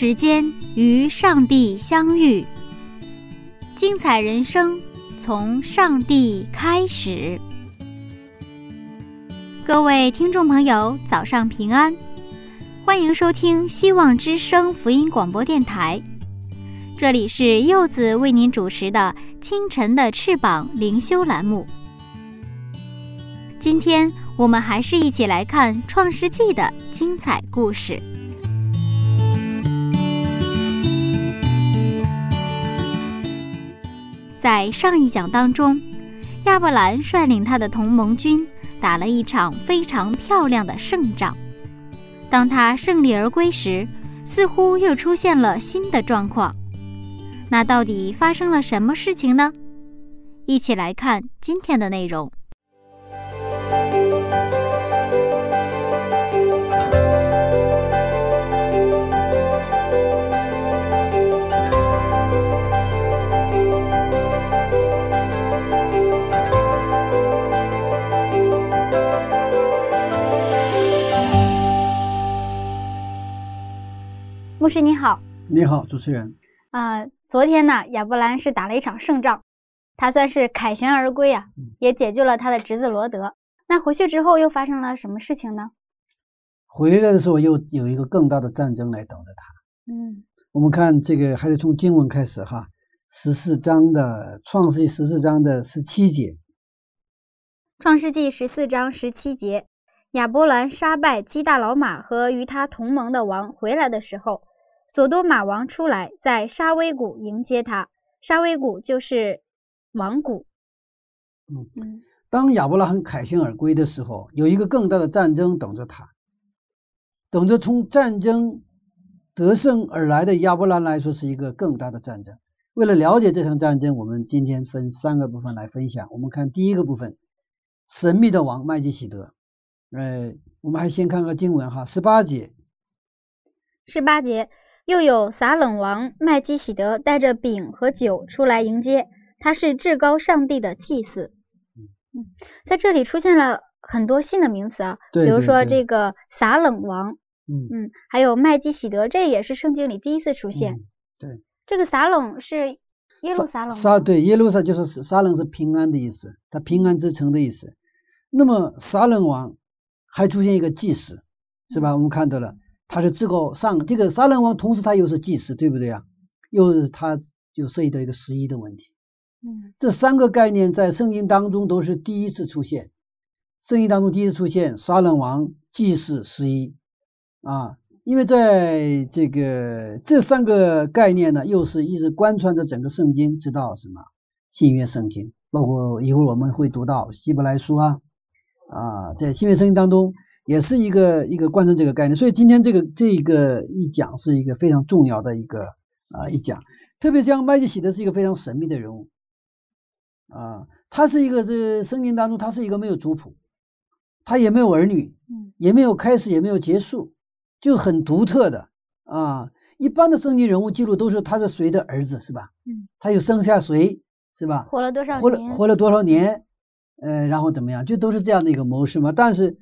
时间与上帝相遇，精彩人生从上帝开始。各位听众朋友，早上平安，欢迎收听希望之声福音广播电台。这里是柚子为您主持的《清晨的翅膀》灵修栏目。今天我们还是一起来看《创世纪》的精彩故事。在上一讲当中，亚伯兰率领他的同盟军打了一场非常漂亮的胜仗。当他胜利而归时，似乎又出现了新的状况。那到底发生了什么事情呢？一起来看今天的内容。牧师你好，你好，主持人。啊、昨天呢，亚伯兰是打了一场胜仗，他算是凯旋而归啊，嗯也解救了他的侄子罗德。那回去之后又发生了什么事情呢？回来的时候又有一个更大的战争来等着他。嗯我们看这个还得从经文开始哈，十四章的创世纪十四章的十七节，创世纪十四章十七节，亚伯兰杀败基大老马和与他同盟的王回来的时候，索多玛王出来，在沙威谷迎接他。沙威谷就是王谷。嗯嗯当亚伯拉罕凯旋而归的时候，有一个更大的战争等着他，等着从战争得胜而来的亚伯拉罕来说是一个更大的战争。为了了解这场战争，我们今天分三个部分来分享。我们看第一个部分，神秘的王麦基喜德。呃，我们还先看看经文哈，十八节，十八节，又有撒冷王麦基喜德带着饼和酒出来迎接，他是至高上帝的祭司。嗯，在这里出现了很多新的名词啊，比如说这个撒冷王，嗯，嗯，还有麦基喜德，这也是圣经里第一次出现。嗯对，这个撒冷是耶路撒冷吗撒对耶路撒就是撒冷是平安的意思，它平安之城的意思。那么撒冷王还出现一个祭司，是吧？我们看到了，他是至高上这个杀人王，同时他又是祭司，对不对啊？又是他就涉及到一个十一的问题。嗯。这三个概念在圣经当中都是第一次出现，圣经当中第一次出现杀人王、祭司、十一。啊，因为在这个这三个概念呢，又是一直贯穿着整个圣经，直到什么？新约圣经，包括一会儿我们会读到希伯来书啊。啊，在新约圣经当中也是一个一个贯穿这个概念，所以今天这个这个一讲是一个非常重要的一个啊一讲，特别像麦基喜德是一个非常神秘的人物。啊，他是一个这圣经当中，他是一个没有族谱，他也没有儿女，嗯也没有开始，也没有结束，就很独特的啊。一般的圣经人物记录都是他是谁的儿子，是吧？嗯，他有生下谁，是吧？活了多少活了年？活了多少年？呃，然后怎么样？就都是这样的一个模式嘛。但是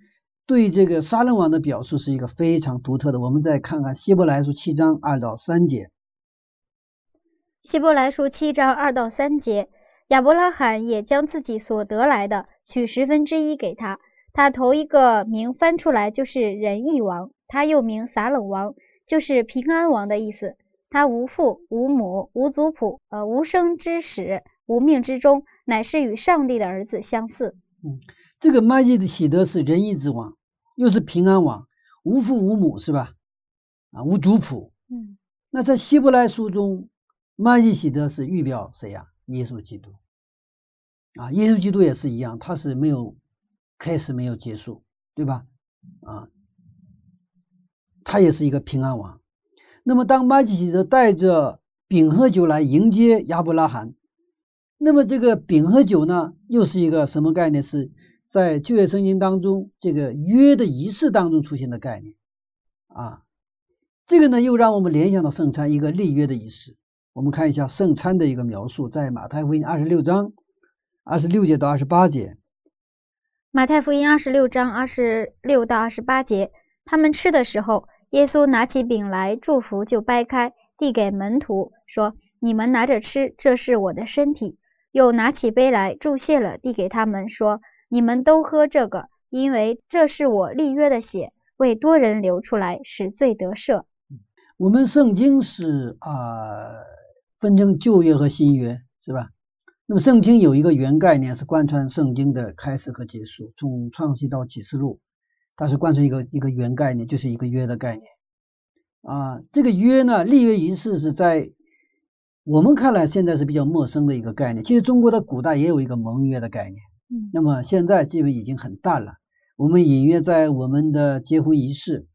对这个杀人王的表述是一个非常独特的。我们再看看希伯来书七章二到三节。希伯来书七章二到三节，亚伯拉罕也将自己所得来的取十分之一给他。他头一个名翻出来就是仁义王，他又名撒冷王，就是平安王的意思。他无父无母无族谱，呃，无生之始，无命之终，乃是与上帝的儿子相似。这个麦基的喜德是仁义之王，又是平安王，无父无母是吧？啊，无族谱。嗯那在希伯来书中，麦基喜德是预表谁呀、耶稣基督。啊，耶稣基督也是一样，他是没有开始没有结束，对吧？啊，他也是一个平安王。那么当麦基喜德带着饼和酒来迎接亚伯拉罕，那么这个饼和酒呢，又是一个什么概念？是在旧约圣经当中这个约的仪式当中出现的概念啊。这个呢，又让我们联想到圣餐一个立约的仪式。我们看一下圣餐的一个描述，在马太福音二十六章二十六节到二十八节。马太福音二十六章二十六到二十八节，他们吃的时候，耶稣拿起饼来祝福，就掰开，递给门徒，说：“你们拿着吃，这是我的身体。”又拿起杯来祝谢了，递给他们，说：“你们都喝这个，因为这是我立约的血，为多人流出来，使罪得赦。”我们圣经是啊，分成旧约和新约，是吧？那么圣经有一个原概念，是贯穿圣经的开始和结束，从创世到启示录，它是贯穿一个一个原概念，就是一个约的概念啊。这个约呢，立约仪式是在我们看来现在是比较陌生的一个概念。其实中国的古代也有一个盟约的概念，那么现在基本已经很淡了。我们隐约在我们的结婚仪式。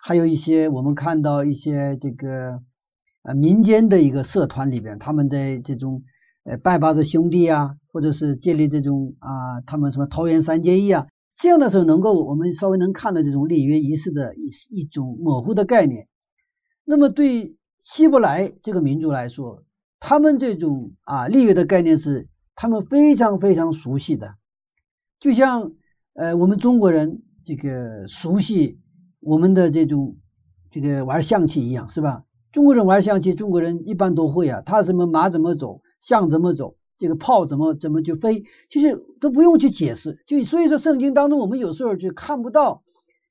还有一些我们看到一些这个呃民间的一个社团里边，他们在这种呃拜把子兄弟啊，或者是建立这种啊他们什么桃园三结义啊，这样的时候能够我们稍微能看到这种立约仪式的一一种模糊的概念。那么对希伯来这个民族来说，他们这种啊立约的概念是他们非常非常熟悉的，就像呃我们中国人这个熟悉。我们的这种这个玩象棋一样是吧？中国人玩象棋，中国人一般都会啊。他什么马怎么走，象怎么走，这个炮怎么怎么就飞，其实都不用去解释。就所以说，圣经当中我们有时候就看不到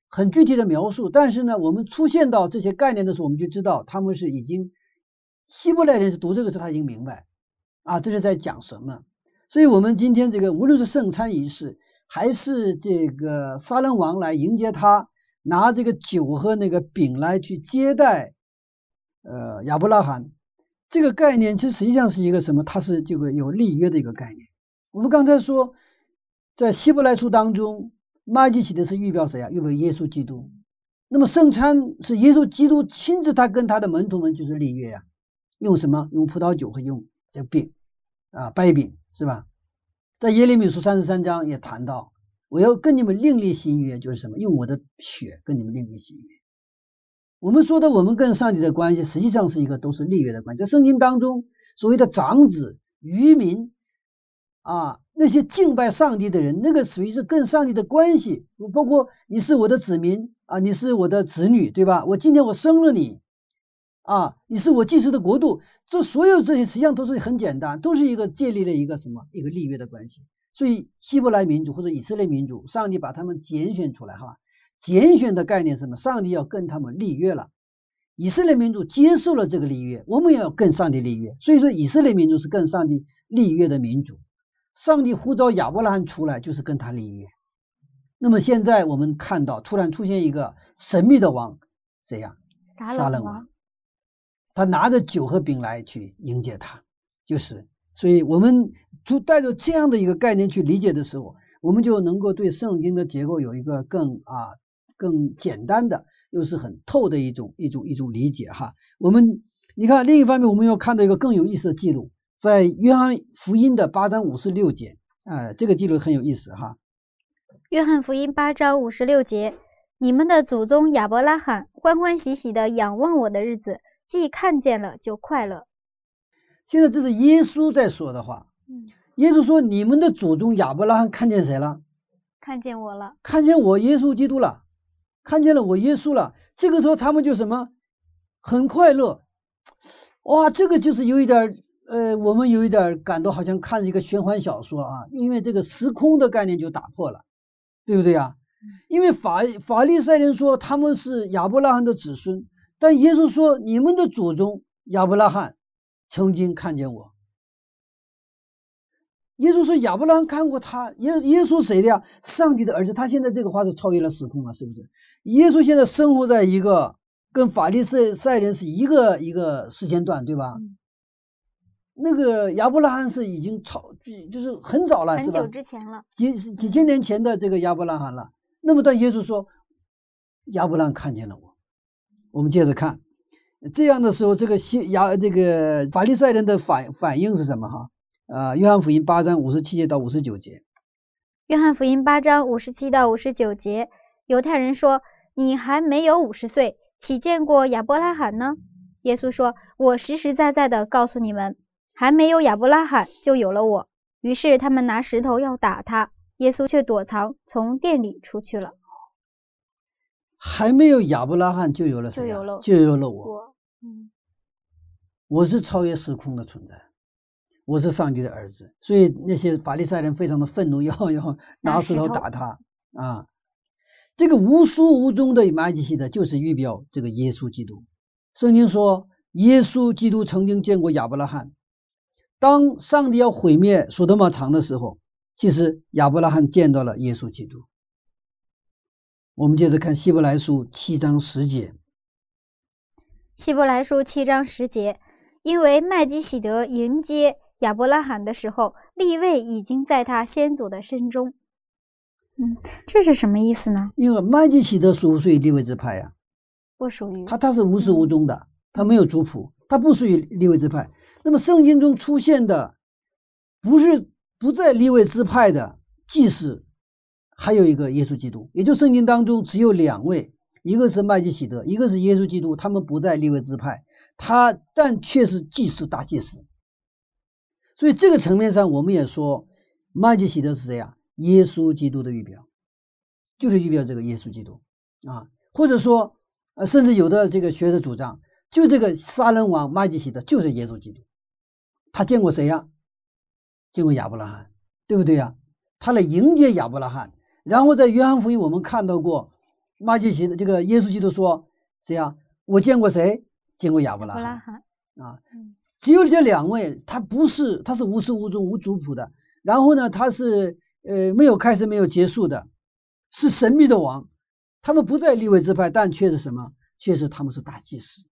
很具体的描述，但是呢，我们出现到这些概念的时候，我们就知道他们是已经希伯来人是读这个时候他已经明白啊，这是在讲什么。所以，我们今天这个无论是圣餐仪式，还是这个撒冷王来迎接他。拿这个酒和那个饼来去接待，呃，亚伯拉罕这个概念，其实实际上是一个什么？它是这个有立约的一个概念。我们刚才说，在希伯来书当中，麦基洗德是预表谁啊？预表耶稣基督。那么圣餐是耶稣基督亲自他跟他的门徒们就是立约呀，用什么？用葡萄酒和用这个饼啊，掰饼是吧？在耶利米书三十三章也谈到。我要跟你们另立新约，就是什么？用我的血跟你们另立新约。我们说的我们跟上帝的关系，实际上是一个都是立约的关系。在圣经当中，所谓的长子、渔民啊，那些敬拜上帝的人，那个属于是跟上帝的关系。包括你是我的子民啊，你是我的子女，对吧？我今天我生了你啊，你是我祭祀的国度。这所有这些实际上都是很简单，都是一个建立了一个什么？一个立约的关系。所以希伯来民族或者以色列民族，上帝把他们拣选出来哈，拣选的概念是什么？上帝要跟他们立约了，以色列民族接受了这个立约，我们也要跟上帝立约。所以说，以色列民族是跟上帝立约的民族。上帝呼召亚伯拉罕出来，就是跟他立约。那么现在我们看到，突然出现一个神秘的王，谁呀？撒冷王。他拿着酒和饼来去迎接他，就是。所以，我们就带着这样的一个概念去理解的时候，我们就能够对圣经的结构有一个更啊更简单的，又是很透的一种一种一种理解哈。我们你看，另一方面，我们要看到一个更有意思的记录，在约翰福音的八章五十六节，哎，这个记录很有意思哈。约翰福音八章五十六节，你们的祖宗亚伯拉罕欢欢喜喜的仰望我的日子，既看见了就快乐。现在这是耶稣在说的话。嗯，耶稣说：“你们的祖宗亚伯拉罕看见谁了？看见我了。看见我耶稣基督了。看见了我耶稣了。这个时候他们就什么？很快乐。哇，这个就是有一点呃，我们有一点感到好像看一个玄幻小说啊，因为这个时空的概念就打破了，对不对呀？因为法法利赛人说他们是亚伯拉罕的子孙，但耶稣说你们的祖宗亚伯拉罕。曾经看见我，耶稣说亚伯拉罕看过他，耶耶稣谁的呀？上帝的儿子。他现在这个话是超越了时空了，是不是？耶稣现在生活在一个跟法利赛赛人是一个一个时间段，对吧？那个亚伯拉罕是已经超，就是很早了，是吧？很久之前了，几几千年前的这个亚伯拉罕了。那么但耶稣说，亚伯拉罕看见了我。我们接着看，这样的时候，这个西亚这个法利赛人的反反应是什么？哈，啊，约翰福音八章五十七节到五十九节。约翰福音八章五十七到五十九节，犹太人说：“你还没有五十岁，岂见过亚伯拉罕呢？”耶稣说：“我实实在在的告诉你们，还没有亚伯拉罕，就有了我。”于是他们拿石头要打他，耶稣却躲藏，从店里出去了。还没有亚伯拉罕，就有了谁？就有了，就有了我。我，嗯，我是超越时空的存在，我是上帝的儿子。所以那些法利赛人非常的愤怒，要要拿石头打他啊！这个无书无宗的麦基洗德就是预表这个耶稣基督。圣经说，耶稣基督曾经见过亚伯拉罕。当上帝要毁灭索德玛城的时候，其实亚伯拉罕见到了耶稣基督。我们接着看希伯来书七章十节。希伯来书七章十节，因为麦基喜德迎接亚伯拉罕的时候，立位已经在他先祖的身中。嗯，这是什么意思呢？因为麦基喜德属不属于立位之派呀？不属于。他他是无始无终的，他没有族谱，他不属于立位之派。那么圣经中出现的不是不在立位之派的祭司，还有一个耶稣基督，也就圣经当中只有两位，一个是麦基喜德，一个是耶稣基督，他们不在立位之派，他但却是祭司大祭司。所以这个层面上，我们也说麦基喜德是谁呀？耶稣基督的预表，就是预表这个耶稣基督啊，或者说呃，甚至有的这个学者主张，就这个杀人王麦基喜德就是耶稣基督。他见过谁呀？见过亚伯拉罕，对不对呀？他来迎接亚伯拉罕，然后在约翰福音我们看到过麦基奇的这个耶稣基督说谁呀？我见过谁？见过亚伯拉罕啊。只有这两位，他不是，他是无始无终无族谱的。然后呢，他是。呃，没有开始，没有结束的，是神秘的王。他们不在立位之派，但却是什么？却是他们是大祭司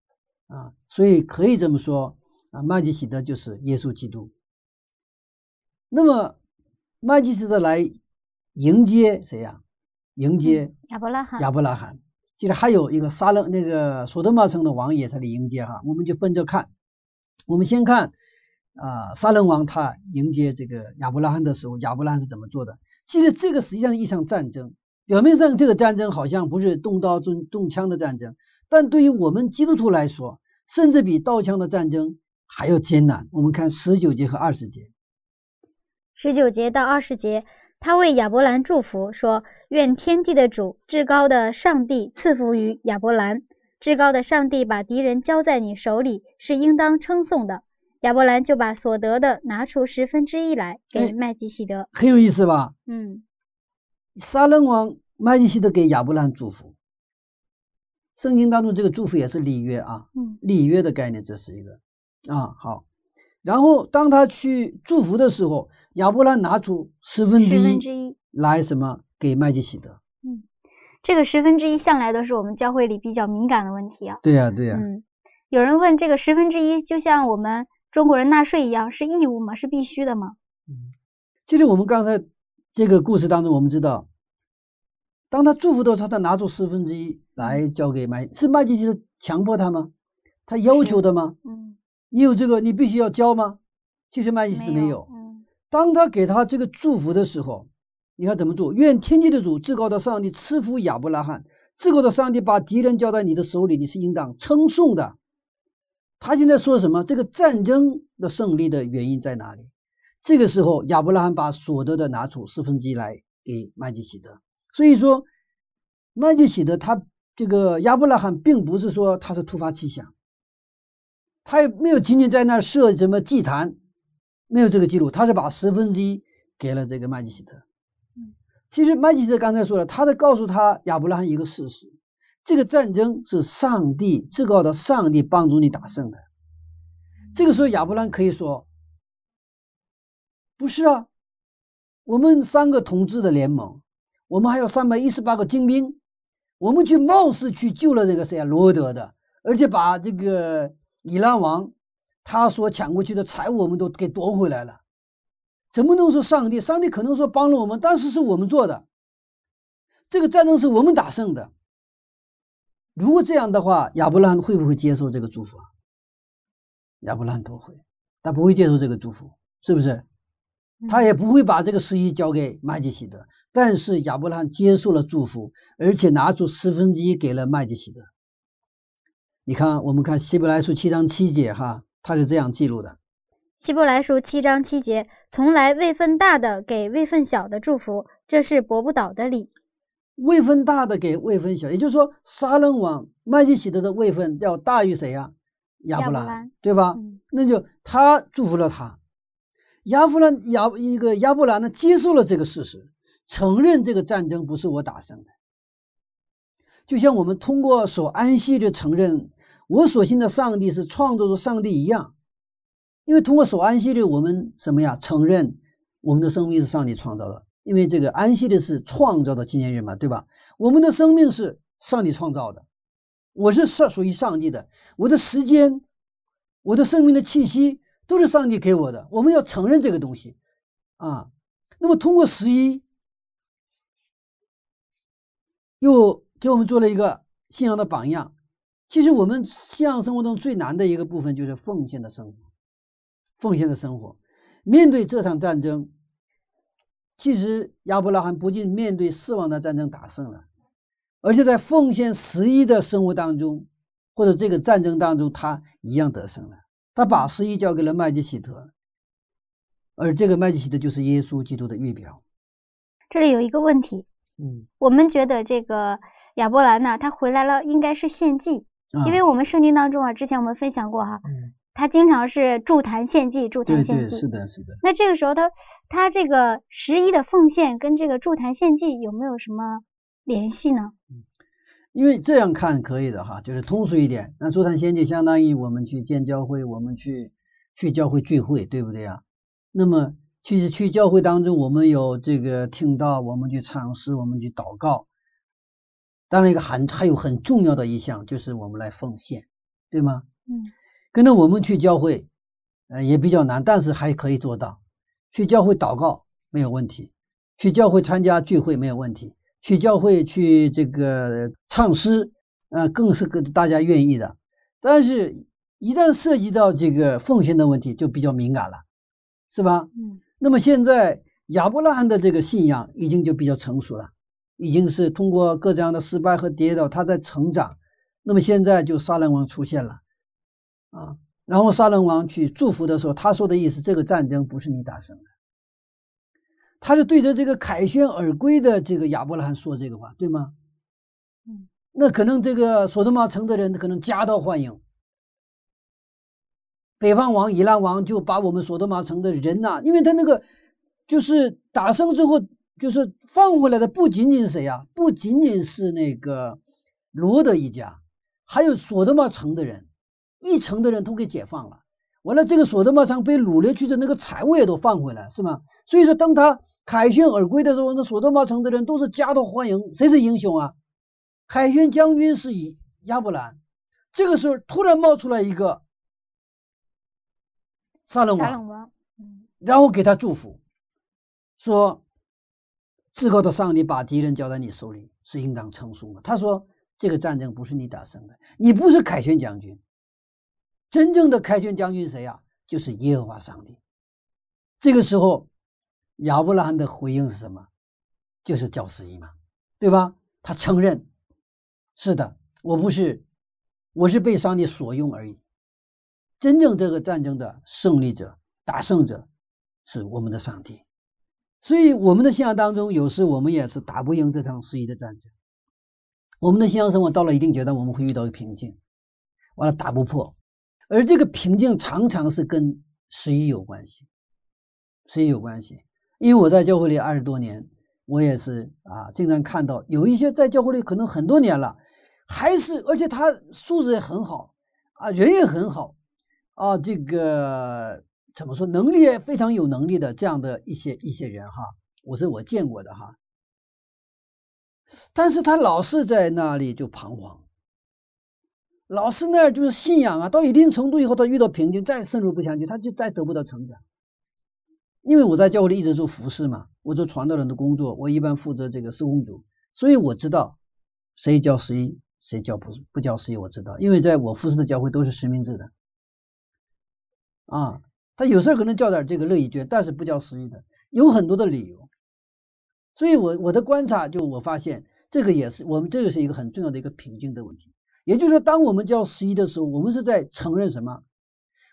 啊。所以可以这么说啊，麦基喜德就是耶稣基督。那么麦基喜德来迎接谁呀？迎接亚伯拉罕。亚伯拉罕。记得还有一个沙勒那个索多玛城的王也在来迎接哈。我们就分着看。我们先看。啊，杀人王他迎接这个亚伯拉罕的时候，亚伯拉罕是怎么做的？其实这个实际上是一场战争，表面上这个战争好像不是动刀动动枪的战争，但对于我们基督徒来说，甚至比刀枪的战争还要艰难。我们看十九节和二十节，十九节到二十节，他为亚伯兰祝福说：“愿天地的主，至高的上帝赐福于亚伯兰。至高的上帝把敌人交在你手里，是应当称颂的。”亚伯兰就把所得的拿出十分之一来给麦基希德，很有意思吧？嗯，杀人王麦基希德给亚伯兰祝福，圣经当中这个祝福也是礼约啊，嗯，礼约的概念这是一个啊好，然后当他去祝福的时候，亚伯拉拿出十分之一来什么给麦基喜德？嗯，这个十分之一向来都是我们教会里比较敏感的问题啊。对呀对呀，嗯，有人问这个十分之一就像我们。中国人纳税一样是义务吗？是必须的吗？嗯，其实我们刚才这个故事当中，我们知道，当他祝福的时候，他拿出四分之一来交给麦，是麦基洗德强迫他吗？他要求的吗？嗯，你有这个，你必须要交吗？其实麦基洗德没有。嗯，当他给他这个祝福的时候，你看怎么做？愿天地的主至高的上帝赐福亚伯拉罕，至高的上帝把敌人交在你的手里，你是应当称颂的。他现在说什么？这个战争的胜利的原因在哪里？这个时候，亚伯拉罕把所得的拿出四分之一来给麦基喜德。所以说，麦基喜德他这个亚伯拉罕并不是说他是突发奇想，他也没有仅仅在那设什么祭坛，没有这个记录，他是把十分之一给了这个麦基喜德。其实麦基希德刚才说了，他在告诉他亚伯拉罕一个事实。这个战争是上帝至高的上帝帮助你打胜的。这个时候，亚伯拉罕可以说：“不是啊，我们三个统治的联盟，我们还有三百一十八个精兵，我们去冒死去救了这个谁啊罗德的，而且把这个以兰王他所抢过去的财物我们都给夺回来了。怎么能说上帝？上帝可能说帮了我们，但是是我们做的，这个战争是我们打胜的。如果这样的话，亚伯拉罕会不会接受这个祝福啊？亚伯拉罕不会，他不会接受这个祝福，是不是？他也不会把这个十一交给麦基喜德。但是亚伯拉罕接受了祝福，而且拿出十分之一给了麦基喜德。你看，我们看希伯来书七章七节，哈，他是这样记录的。希伯来书七章七节，从来位分大的给位分小的祝福，这是驳不倒的理。位分大的给位分小，也就是说，撒冷王麦基洗德的位分要大于谁呀？亚伯兰，对吧？那就他祝福了他。亚伯兰亚一个亚伯兰呢，接受了这个事实，承认这个战争不是我打胜的。就像我们通过守安息日承认我所信的上帝是创造的上帝一样。因为通过守安息日，我们什么呀？承认我们的生命是上帝创造的。因为这个安息日是创造的纪念日嘛，对吧？我们的生命是上帝创造的，我是上属于上帝的，我的时间、我的生命的气息都是上帝给我的。我们要承认这个东西啊。那么通过十一，又给我们做了一个信仰的榜样。其实我们信仰生活中最难的一个部分就是奉献的生活。奉献的生活，面对这场战争，其实亚伯拉罕不仅面对死亡的战争打胜了，而且在奉献十一的生活当中，或者这个战争当中，他一样得胜了。他把十一交给了麦基喜德，而这个麦基喜德就是耶稣基督的预表。这里有一个问题，嗯，我们觉得这个亚伯兰呢，他回来了应该是献祭，因为我们圣经当中啊，之前我们分享过哈。他经常是助坛献祭，助坛献祭，是的，是的。那这个时候，他他这个十一的奉献跟这个助坛献祭有没有什么联系呢？嗯，因为这样看可以的哈，就是通俗一点。那助坛献祭相当于我们去建教会，我们去去教会聚会，对不对啊？那么其实去教会当中，我们有这个听到，我们去唱诗，我们去祷告。当然，一个很还有很重要的一项就是我们来奉献，对吗？嗯。跟着我们去教会，呃，也比较难，但是还可以做到。去教会祷告没有问题，去教会参加聚会没有问题，去教会去这个唱诗，呃，更是个大家愿意的。但是，一旦涉及到这个奉献的问题，就比较敏感了，是吧？嗯。那么现在亚伯拉罕的这个信仰已经就比较成熟了，已经是通过各这样的失败和跌倒，他在成长。那么现在就杀人王出现了。啊，然后杀人王去祝福的时候，他说的意思，这个战争不是你打胜的，他是对着这个凯旋而归的这个亚伯拉罕说这个话，对吗？嗯，那可能这个索德玛城的人可能夹道欢迎，北方王以兰王就把我们索德玛城的人呐，因为他那个就是打胜之后，就是放回来的不仅仅是谁呀？不仅仅是那个罗德一家，还有索德玛城的人。一城的人都给解放了，完了这个索德玛城被掳掠去的那个财物也都放回来，是吗？所以说，当他凯旋而归的时候，那索德玛城的人都是夹道欢迎。谁是英雄啊？凯旋将军是以亚伯兰。这个时候突然冒出来一个撒冷王，然后给他祝福，说至高的上帝把敌人交在你手里是应当称颂的。他说这个战争不是你打胜的，你不是凯旋将军。真正的凯旋将军谁呀？就是耶和华上帝。这个时候，亚伯拉罕的回应是什么？就是教十一嘛，对吧？他承认，是的，我不是，我是被上帝所用而已。真正这个战争的胜利者、打胜者是我们的上帝。所以，我们的信仰当中，有时我们也是打不赢这场十一的战争。我们的信仰生活到了一定阶段，我们会遇到一个瓶颈，完了打不破。而这个瓶颈常常是跟十一有关系，十一有关系。因为我在教会里二十多年，我也是啊，经常看到有一些在教会里可能很多年了，还是而且他素质也很好啊，人也很好啊，这个怎么说，能力非常有能力的这样的一些一些人哈，我是我见过的哈，但是他老是在那里就彷徨。老师那儿就是信仰啊，到一定程度以后，他遇到瓶颈，再深入不下去，他就再得不到成长。因为我在教会里一直做服饰嘛，我做传道人的工作，我一般负责这个施工组，所以我知道谁教十一，谁教不不教十一，我知道，因为在我服侍的教会都是实名制的啊，他有时候可能叫点这个乐意捐，但是不叫十一的，有很多的理由。所以我我的观察就我发现，这个也是我们这个是一个很重要的一个瓶颈的问题。也就是说，当我们叫十一的时候，我们是在承认什么？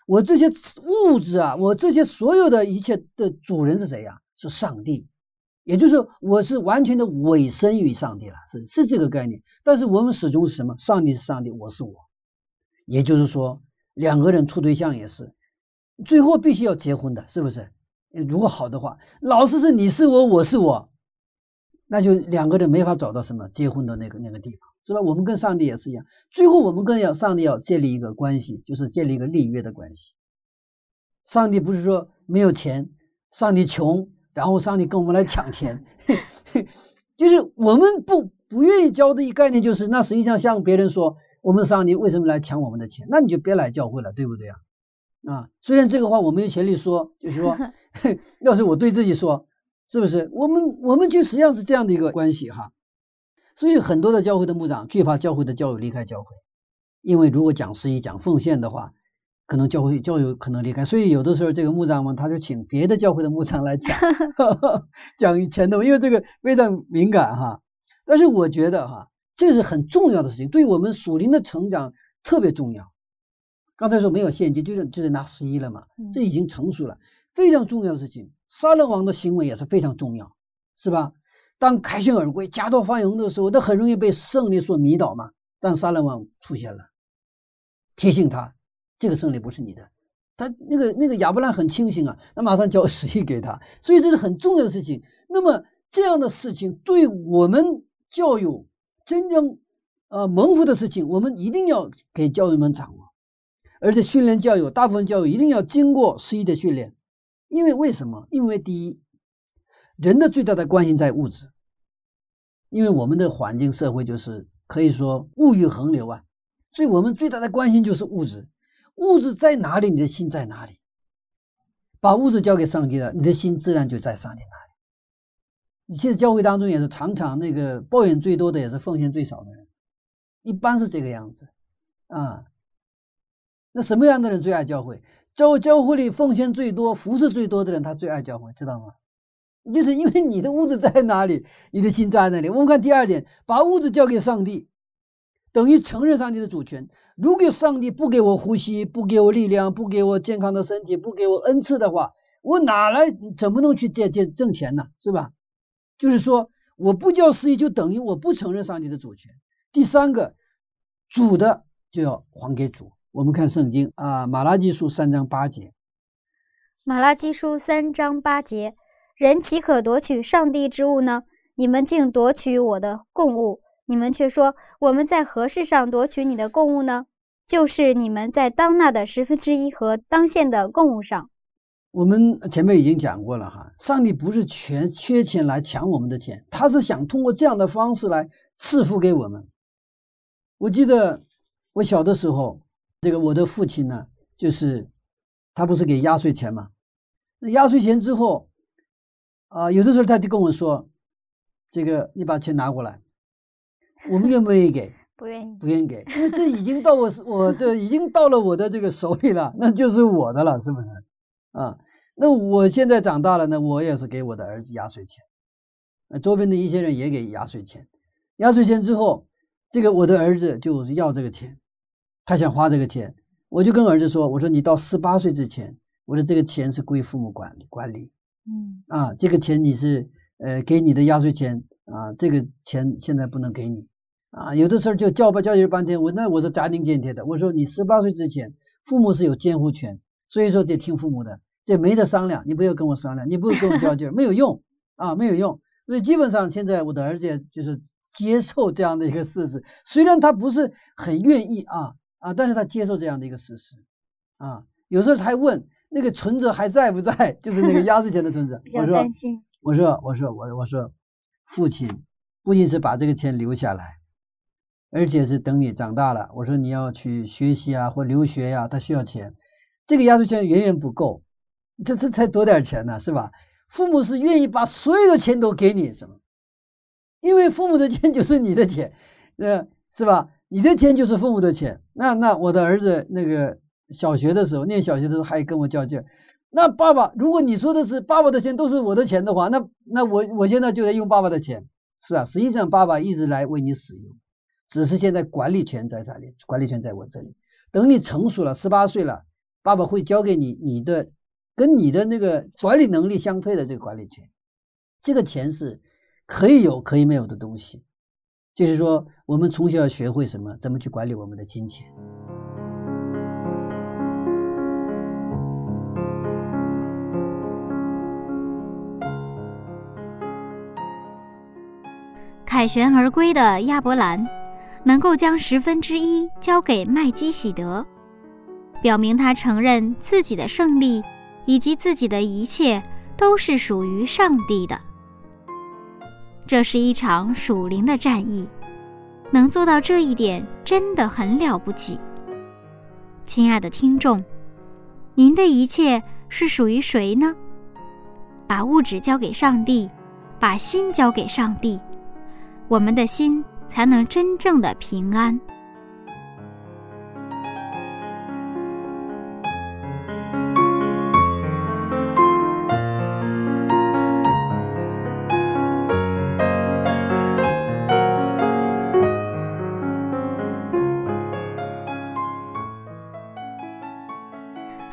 我这些物质啊，我这些所有的一切的主人是谁呀？是上帝。也就是我是完全的委身于上帝了，是是这个概念。但是我们始终是什么？上帝是上帝，我是我。也就是说，两个人处对象也是，最后必须要结婚的，是不是？如果好的话，老是是你是我，我是我，那就两个人没法找到什么结婚的那个那个地方。是吧？我们跟上帝也是一样，最后我们跟要上帝要建立一个关系，就是建立一个立约的关系。上帝不是说没有钱，上帝穷，然后上帝跟我们来抢钱，就是我们不不愿意交的一概念，就是那实际上向别人说，我们上帝为什么来抢我们的钱？那你就别来教会了，对不对啊？啊，虽然这个话我没有权利说，就是说，要是我对自己说，是不是？我们我们就实际上是这样的一个关系哈。所以很多的教会的牧长惧怕教会的教友离开教会，因为如果讲十一讲奉献的话，可能教会教友可能离开。所以有的时候这个牧长嘛他就请别的教会的牧长来讲 讲钱的，因为这个非常敏感哈。但是我觉得哈，这是很重要的事情，对我们属灵的成长特别重要。刚才说没有现金，就是就是拿十一了嘛，这已经成熟了，非常重要的事情。杀人王的行为也是非常重要，是吧？当凯旋而归、夹道欢迎的时候，他很容易被胜利所迷倒嘛。但沙勒王出现了，提醒他这个胜利不是你的。他那个那个亚伯兰很清醒啊，那马上交十亿给他。所以这是很重要的事情。那么这样的事情对我们教友真正呃蒙福的事情，我们一定要给教友们掌握，而且训练教友，大部分教友一定要经过十一的训练。因为为什么？因为第一。人的最大的关心在物质，因为我们的环境社会就是可以说物欲横流啊，所以我们最大的关心就是物质。物质在哪里，你的心在哪里？把物质交给上帝了，你的心自然就在上帝那里。你现在教会当中也是常常那个抱怨最多的，也是奉献最少的人，一般是这个样子啊。那什么样的人最爱教会？教教会里奉献最多、服侍最多的人，他最爱教会，知道吗？就是因为你的物质在哪里，你的心在哪里。我们看第二点，把物质交给上帝，等于承认上帝的主权。如果上帝不给我呼吸，不给我力量，不给我健康的身体，不给我恩赐的话，我哪来怎么能去借借挣钱呢？是吧？就是说，我不叫失业，就等于我不承认上帝的主权。第三个，主的就要还给主。我们看圣经啊，马拉基书三章八节。马拉基书三章八节。人岂可夺取上帝之物呢？你们竟夺取我的供物，你们却说我们在何事上夺取你的供物呢？就是你们在当纳的十分之一和当献的供物上。我们前面已经讲过了哈，上帝不是全缺钱来抢我们的钱，他是想通过这样的方式来赐福给我们。我记得我小的时候，这个我的父亲呢，就是他不是给压岁钱嘛？那压岁钱之后。啊，有的时候他就跟我说：“这个你把钱拿过来。”我们愿不愿意给？不愿意，不愿意给，因为这已经到我我的已经到了我的这个手里了，那就是我的了，是不是？啊，那我现在长大了呢，我也是给我的儿子压岁钱。周边的一些人也给压岁钱，压岁钱之后，这个我的儿子就是要这个钱，他想花这个钱，我就跟儿子说：“我说你到十八岁之前，我说这个钱是归父母管理管理。”嗯啊，这个钱你是呃给你的压岁钱啊，这个钱现在不能给你啊。有的时候就叫吧叫了半天，我那我是家庭监贴的，我说你十八岁之前，父母是有监护权，所以说得听父母的，这没得商量，你不要跟我商量，你不跟我较劲，没有用啊，没有用。所以基本上现在我的儿子就是接受这样的一个事实，虽然他不是很愿意啊啊，但是他接受这样的一个事实啊。有时候他还问。那个存折还在不在？就是那个压岁钱的存折。我说，我说，我说，我我说，父亲不仅是把这个钱留下来，而且是等你长大了，我说你要去学习啊或留学呀，他需要钱，这个压岁钱远远不够，这这才多点钱呢，是吧？父母是愿意把所有的钱都给你，什么？因为父母的钱就是你的钱，呃，是吧？你的钱就是父母的钱。那那我的儿子那个小学的时候，念小学的时候还跟我较劲。那爸爸，如果你说的是爸爸的钱都是我的钱的话，那那我我现在就得用爸爸的钱。是啊，实际上爸爸一直来为你使用，只是现在管理权在这里，管理权在我这里。等你成熟了，十八岁了，爸爸会交给你你的跟你的那个管理能力相配的这个管理权。这个钱是。可以有可以没有的东西，就是说，我们从小要学会什么，怎么去管理我们的金钱。凯旋而归的亚伯兰，能够将十分之一交给麦基喜德，表明他承认自己的胜利以及自己的一切都是属于上帝的。这是一场属灵的战役，能做到这一点真的很了不起。亲爱的听众，您的一切是属于谁呢？把物质交给上帝，把心交给上帝，我们的心才能真正的平安。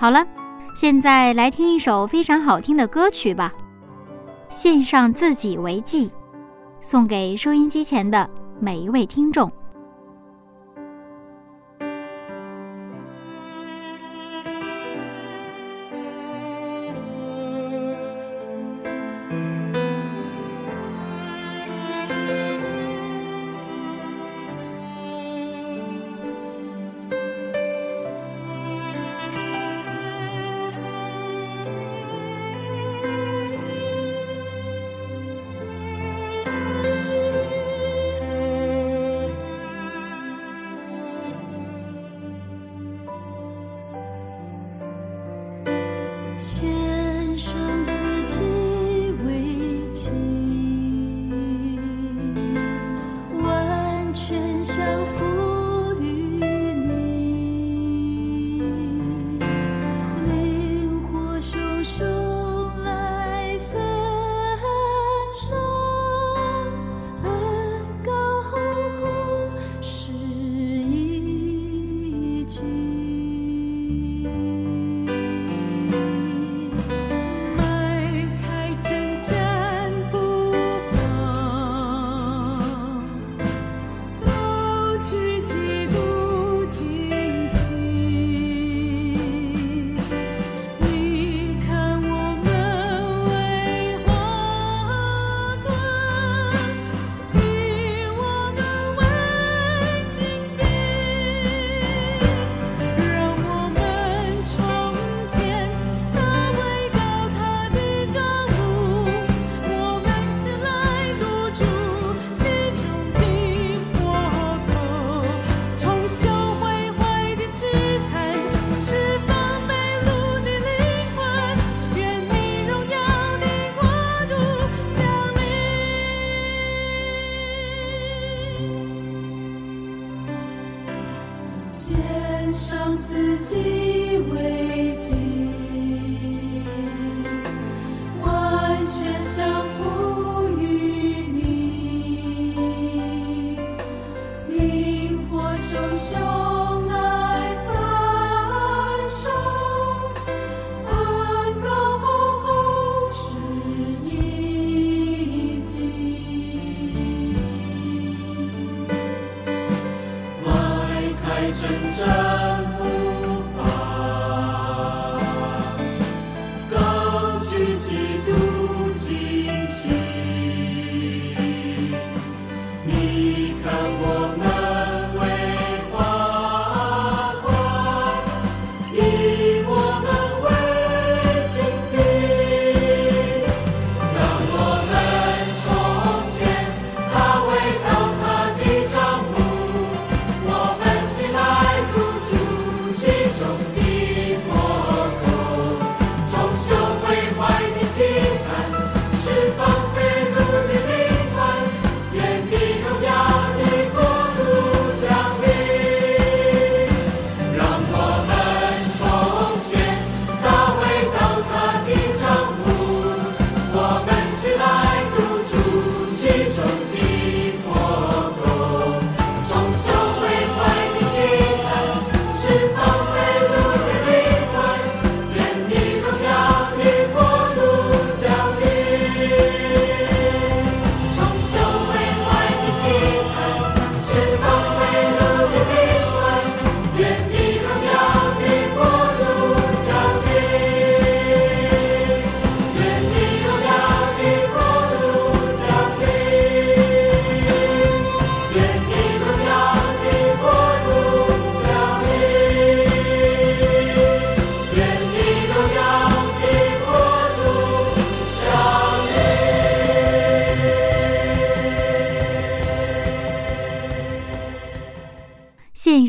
好了，现在来听一首非常好听的歌曲吧，《献上自己为祭》，送给收音机前的每一位听众。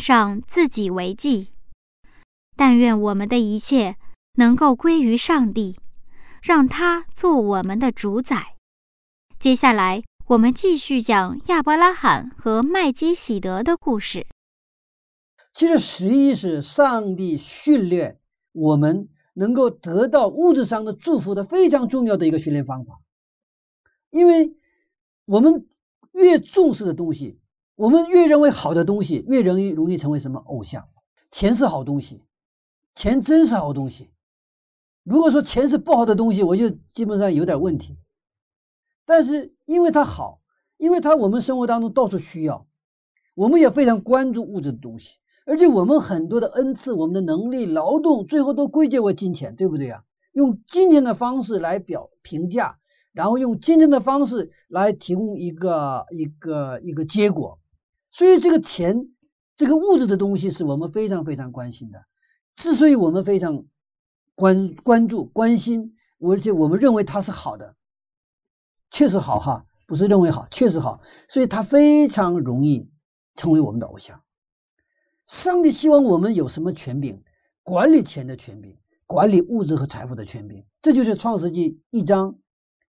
上自己为祭。但愿我们的一切能够归于上帝，让他做我们的主宰。接下来，我们继续讲亚伯拉罕和麦基喜德的故事。其实，十一是上帝训练我们能够得到物质上的祝福的非常重要的一个训练方法。因为我们越重视的东西，我们越认为好的东西，越容易容易成为什么偶像。钱是好东西，钱真是好东西。如果说钱是不好的东西，我就基本上有点问题。但是因为它好，因为它我们生活当中到处需要，我们也非常关注物质的东西。而且我们很多的恩赐、我们的能力、劳动，最后都归结为金钱，对不对啊？用金钱的方式来表评价，然后用金钱的方式来提供一个一个一个结果。所以这个钱，这个物质的东西是我们非常非常关心的。之所以我们非常关关注、关心，而且我们认为它是好的，确实好哈，不是认为好，确实好，所以它非常容易成为我们的偶像。上帝希望我们有什么权柄？管理钱的权柄，管理物质和财富的权柄。这就是创世纪一章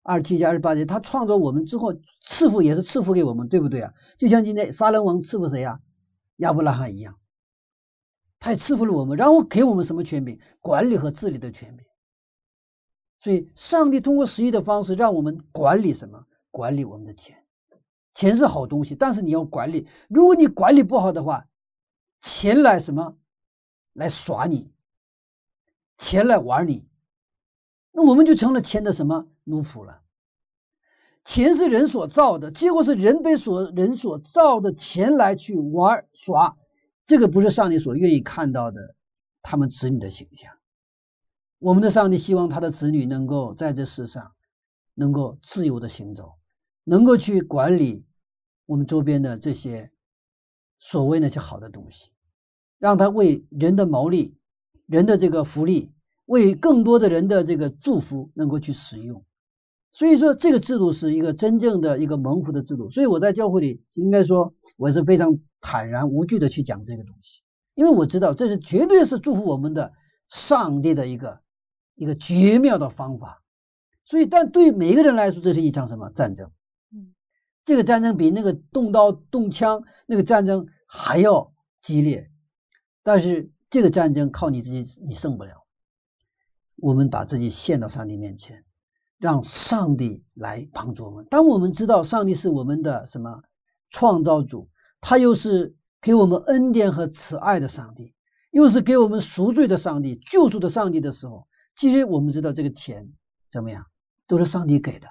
二十七节二十八节。他创造我们之后，赐福也是赐福给我们，对不对啊？就像今天杀人王赐福谁呀？亚伯拉罕一样，他也赐福了我们，然后给我们什么权柄？管理和治理的权柄。所以，上帝通过十一的方式，让我们管理什么？管理我们的钱。钱是好东西，但是你要管理。如果你管理不好的话，钱来什么？来耍你，钱来玩你，那我们就成了钱的什么奴仆了？钱是人所造的，结果是人被所人所造的钱来去玩耍，这个不是上帝所愿意看到的他们子女的形象。我们的上帝希望他的子女能够在这世上能够自由的行走，能够去管理我们周边的这些。所谓那些好的东西，让他为人的毛利、人的这个福利，为更多的人的这个祝福能够去使用。所以说，这个制度是一个真正的一个蒙福的制度。所以我在教会里应该说，我是非常坦然无惧的去讲这个东西，因为我知道这是绝对是祝福我们的上帝的一个一个绝妙的方法。所以，但对每一个人来说，这是一场什么战争？嗯这个战争比那个动刀动枪那个战争还要激烈，但是这个战争靠你自己你胜不了。我们把自己献到上帝面前，让上帝来帮助我们。当我们知道上帝是我们的什么创造主，他又是给我们恩典和慈爱的上帝，又是给我们赎罪的上帝、救赎的上帝的时候，其实我们知道这个钱怎么样，都是上帝给的。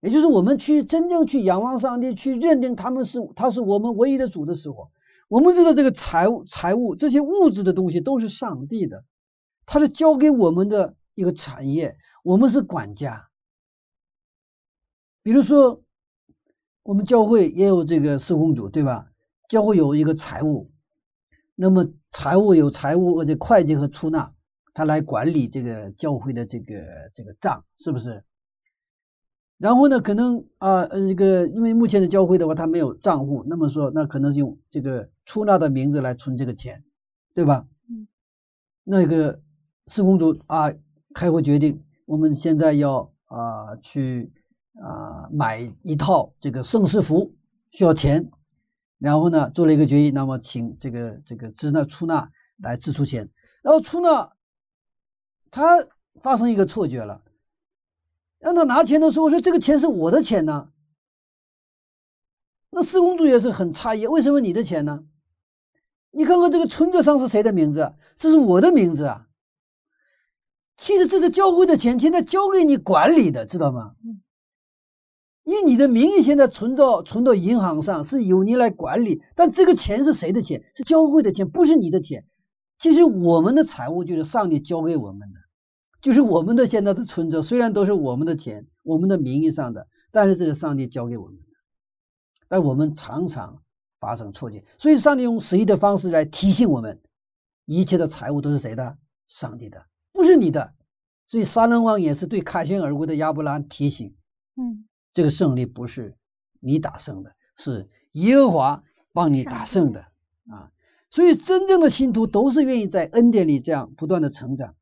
也就是我们去真正去仰望上帝，去认定他们是他是我们唯一的主的时候，我们知道这个财物、财物这些物质的东西都是上帝的，他是交给我们的一个产业，我们是管家。比如说，我们教会也有这个施工组，对吧？教会有一个财务，那么财务有财务而且会计和出纳，他来管理这个教会的这个这个账，是不是？然后呢，可能啊，呃，这个因为目前的教会的话，他没有账户，那么说，那可能是用这个出纳的名字来存这个钱，对吧？嗯。那个施工组啊，开会决定，我们现在要啊去啊买一套这个圣诗服，需要钱。然后呢，做了一个决议，那么请这个这个支纳出纳来支出钱。然后出纳他发生一个错觉了。让他拿钱的时候，说这个钱是我的钱呢。那施工主也是很诧异，为什么你的钱呢？你看看这个存折上是谁的名字？这是我的名字啊。其实这是教会的钱，现在交给你管理的，知道吗？以你的名义现在存到存到银行上，是由你来管理。但这个钱是谁的钱？是教会的钱，不是你的钱。其实我们的财务就是上帝交给我们的。就是我们的现在的存折，虽然都是我们的钱，我们的名义上的，但是这是上帝交给我们的。但我们常常发生错觉，所以上帝用十一的方式来提醒我们，一切的财物都是谁的？上帝的，不是你的。所以撒冷王也是对凯旋而归的亚伯拉提醒：，嗯，这个胜利不是你打胜的，是耶和华帮你打胜的。啊。所以真正的信徒都是愿意在恩典里这样不断的成长，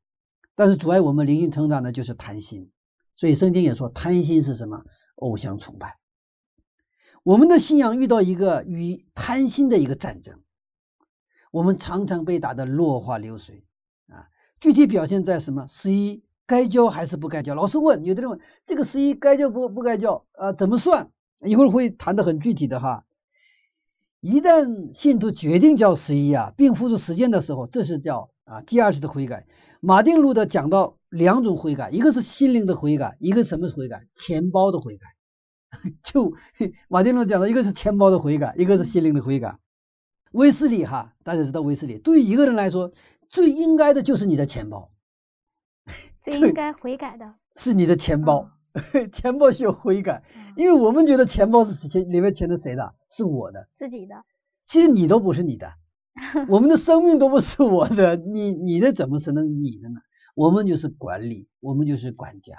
但是阻碍我们灵性成长的就是贪心。所以圣经也说，贪心是什么？偶像崇拜。我们的信仰遇到一个与贪心的一个战争，我们常常被打得落花流水啊。具体表现在什么？十一该交还是不该交？老师问，有的人问这个十一该交不不该交啊？怎么算？一会儿会谈的很具体的哈。一旦信徒决定交十一啊，并付出时间的时候，这是叫啊第二次的悔改。马丁路德讲到两种悔改，一个是心灵的悔改，一个什么悔改？钱包的悔改。就马丁路德讲的，一个是钱包的悔改，一个是心灵的悔改。威斯理哈，大家知道威斯理，对于一个人来说，最应该的就是你的钱包，最 应该悔改的是你的钱包。钱包需要悔改，因为我们觉得钱包是钱里面钱是谁的？是我的，自己的。其实你都不是你的，我们的生命都不是我的，你你的怎么是能你的呢？我们就是管理，我们就是管家。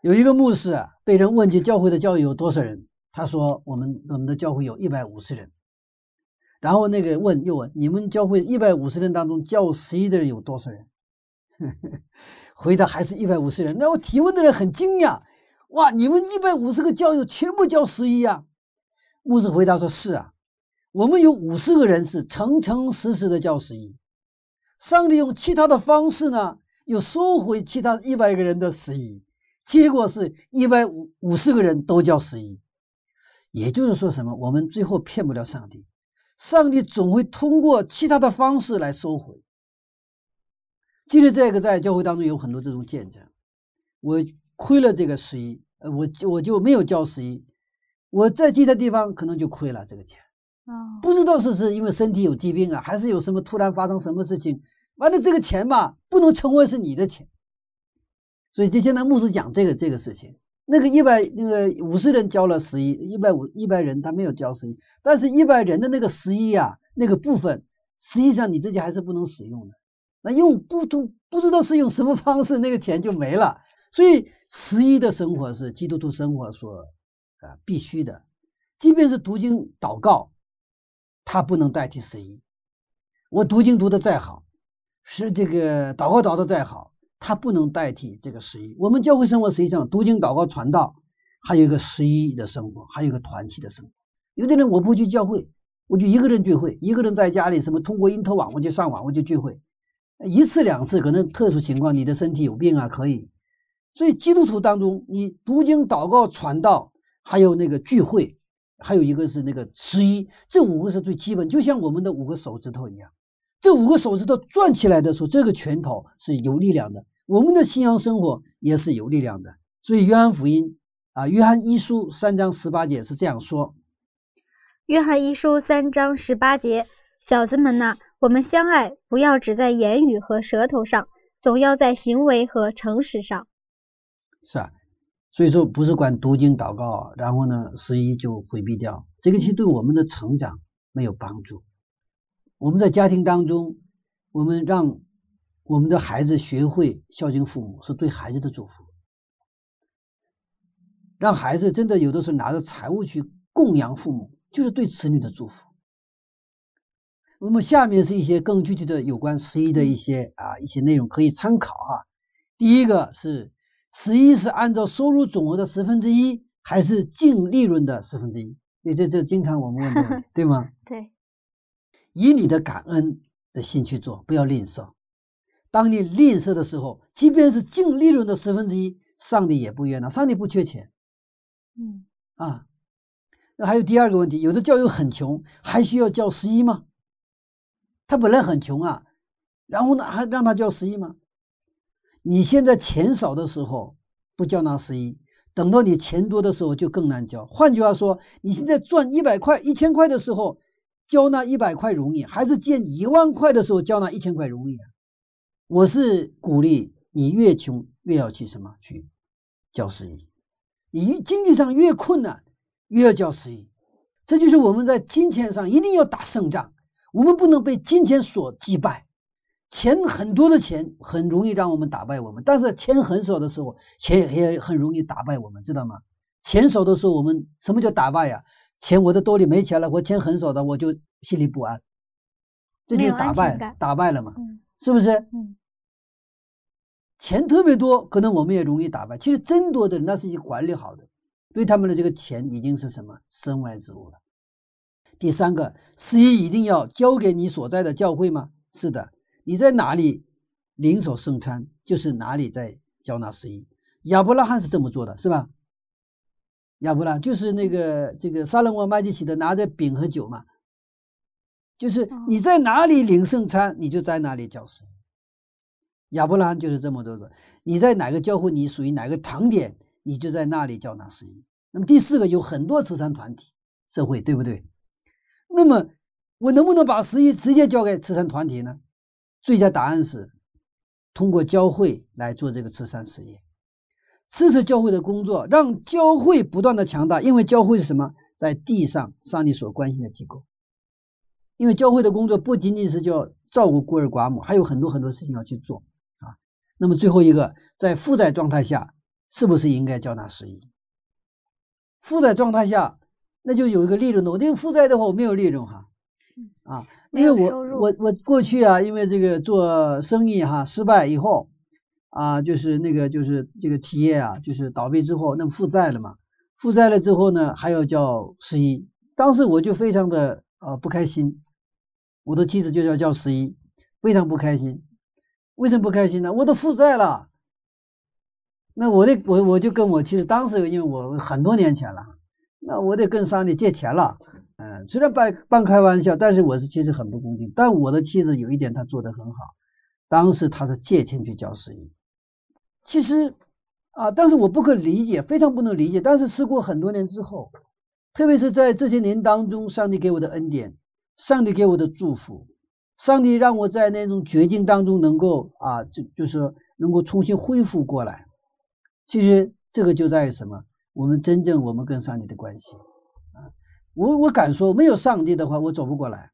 有一个牧师啊，被人问及教会的教育有多少人，他说我们我们的教会有一百五十人。然后那个问又问，你们教会一百五十人当中教十一的人有多少人？回答还是一百五十人，那我提问的人很惊讶，哇，你们一百五十个教友全部教十一啊？牧师回答说：是啊，我们有五十个人是诚诚实实的教十一，上帝用其他的方式呢，又收回其他一百个人的十一，结果是一百五五十个人都教十一，也就是说什么？我们最后骗不了上帝，上帝总会通过其他的方式来收回。其实这个在教会当中有很多这种见证，我亏了这个十一，呃，我我就没有交十一，我在其他地方可能就亏了这个钱，啊，不知道是是因为身体有疾病啊，还是有什么突然发生什么事情，完了这个钱吧不能成为是你的钱，所以就现在牧师讲这个这个事情，那个一百那个五十人交了十一，一百五一百人他没有交十一，但是一百人的那个十一啊那个部分，实际上你自己还是不能使用的。那用不都不知道是用什么方式，那个钱就没了。所以十一的生活是基督徒生活所啊必须的，即便是读经祷告，它不能代替十一。我读经读的再好，是这个祷告祷的再好，它不能代替这个十一。我们教会生活实际上读经祷告传道，还有一个十一的生活，还有一个团契的生活。有的人我不去教会，我就一个人聚会，一个人在家里什么通过因特网我就上网我就聚会。一次两次可能特殊情况，你的身体有病啊，可以。所以基督徒当中，你读经、祷告、传道，还有那个聚会，还有一个是那个十一，这五个是最基本，就像我们的五个手指头一样。这五个手指头转起来的时候，这个拳头是有力量的。我们的信仰生活也是有力量的。所以约翰福音啊，约翰一书三章十八节是这样说：约翰一书三章十八节，小子们呐。我们相爱，不要只在言语和舌头上，总要在行为和诚实上。是啊，所以说不是管读经祷告，然后呢十一就回避掉，这个其实对我们的成长没有帮助。我们在家庭当中，我们让我们的孩子学会孝敬父母，是对孩子的祝福。让孩子真的有的时候拿着财物去供养父母，就是对子女的祝福。那么下面是一些更具体的有关十一的一些啊一些内容可以参考哈。第一个是十一是按照收入总额的十分之一，还是净利润的十分之一？这这这经常我们问的，对吗？对。以你的感恩的心去做，不要吝啬。当你吝啬的时候，即便是净利润的十分之一，上帝也不冤呐，上帝不缺钱。嗯。啊，那还有第二个问题，有的教友很穷，还需要交十一吗？他本来很穷啊，然后呢，还让他交十一吗？你现在钱少的时候不交纳十一，等到你钱多的时候就更难交。换句话说，你现在赚一百块、一千块的时候交纳一百块容易，还是借一万块的时候交纳一千块容易啊？我是鼓励你越穷越要去什么去交十一，你经济上越困难越要交十一，这就是我们在金钱上一定要打胜仗。我们不能被金钱所击败，钱很多的钱很容易让我们打败我们，但是钱很少的时候，钱也很容易打败我们，知道吗？钱少的时候，我们什么叫打败呀？钱我的兜里没钱了，我钱很少的，我就心里不安，这就打败打败了嘛，嗯是不是？嗯钱特别多，可能我们也容易打败。其实真多的人，那是一个管理好的，对他们的这个钱已经是什么身外之物了。第三个，十一一定要交给你所在的教会吗？是的，你在哪里领手圣餐，就是哪里在交纳十一。亚伯拉罕是这么做的，是吧？亚伯拉就是那个这个撒冷王麦基洗德拿着饼和酒嘛，就是哦你在哪里领圣餐，你就在哪里交十一。亚伯拉罕就是这么做的。你在哪个教会，你属于哪个堂点，你就在那里交纳十一。那么第四个，有很多慈善团体、社会，对不对？那么我能不能把十一直接交给慈善团体呢？最佳答案是通过教会来做这个慈善事业，支持教会的工作，让教会不断的强大。因为教会是什么？在地上上帝所关心的机构。因为教会的工作不仅仅是叫照顾孤儿寡母，还有很多很多事情要去做。那么最后一个，在负债状态下，是不是应该缴纳十一？负债状态下，那就有一个利润的。我这个负债的话，我没有利润哈，啊，因为我我我过去啊，因为这个做生意哈失败以后啊，就是那个就是这个企业啊，就是倒闭之后，那么负债了嘛，负债了之后呢，还要交十一。当时我就非常的呃不开心，我的妻子就要交十一，非常不开心。为什么不开心呢？我都负债了，那我得我我就跟我妻子，当时因为我很多年前了，那我得跟上帝借钱了。嗯，虽然半半开玩笑，但是我是其实很不恭敬。但我的妻子有一点她做得很好，当时她是借钱去交十一。其实啊，但是我不可理解，非常不能理解。但是事过很多年之后，特别是在这些年当中，上帝给我的恩典，上帝给我的祝福。上帝让我在那种绝境当中能够啊，就就是能够重新恢复过来。其实这个就在于什么？我们真正我们跟上帝的关系啊，我我敢说，没有上帝的话，我走不过来，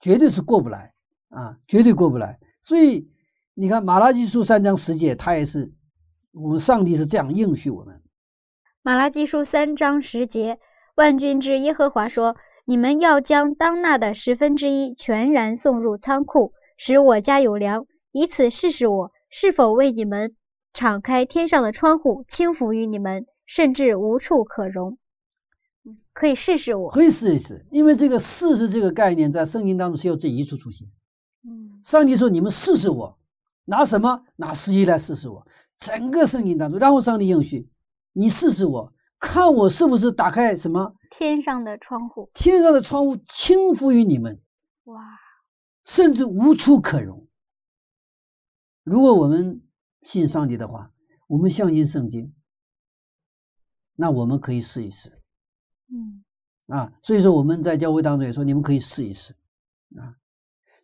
绝对是过不来啊，绝对过不来。所以你看《马拉基书》三章十节，他也是我们上帝是这样应许我们。马拉基书三章十节，万军之耶和华说。你们要将当纳的十分之一全然送入仓库，使我家有粮，以此试试我是否为你们敞开天上的窗户，倾福于你们，甚至无处可容。可以试试我，可以试一试，因为这个试试这个概念在圣经当中只有这一处出现。嗯，上帝说：“你们试试我，拿什么？拿十一来试试我。”整个圣经当中，然后上帝应许你试试我，看我是不是打开什么。天上的窗户，天上的窗户轻浮于你们，哇，甚至无处可容。如果我们信上帝的话，我们相信圣经，那我们可以试一试。嗯，啊，所以说我们在教会当中也说，你们可以试一试啊。